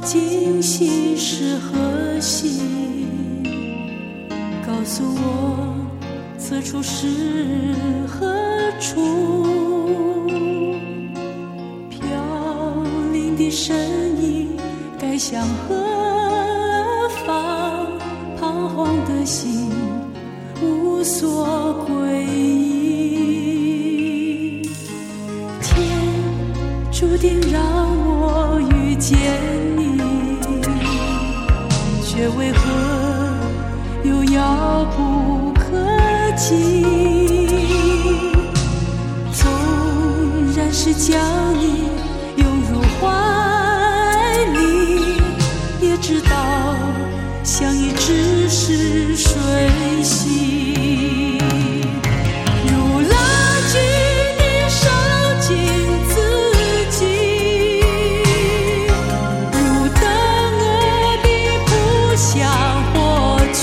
今夕是何夕？告诉我此处是何处？飘零的身影该向何方？彷徨的心无所归依。天注定让我遇见也知道相依只是水洗。如垃圾的烧尽自己，如灯蛾的扑向火去。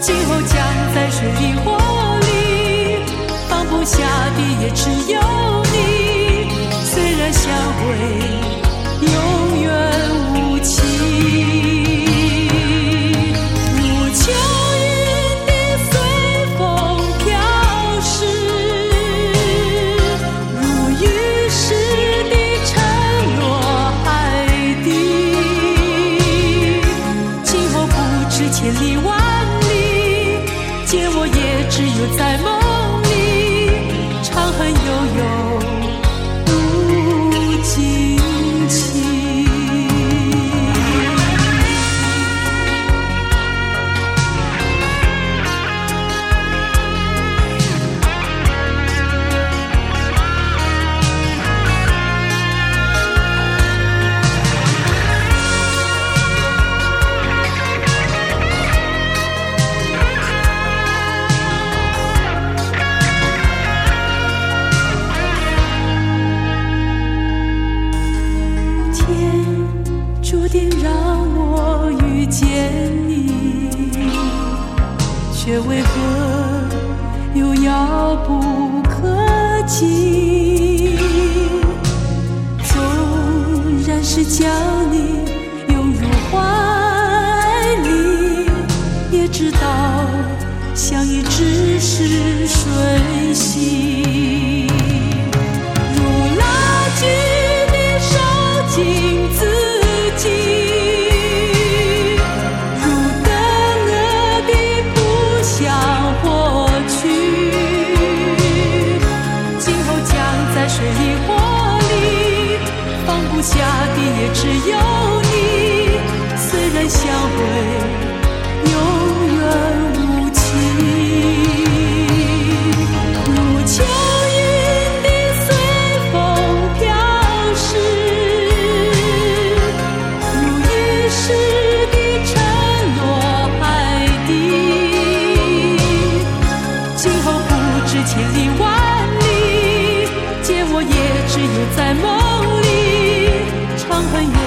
今后将在水里火里，放不下的也只有你。虽然相会也只有在梦里，长恨永相遇只是瞬息。只有在梦里，长恨。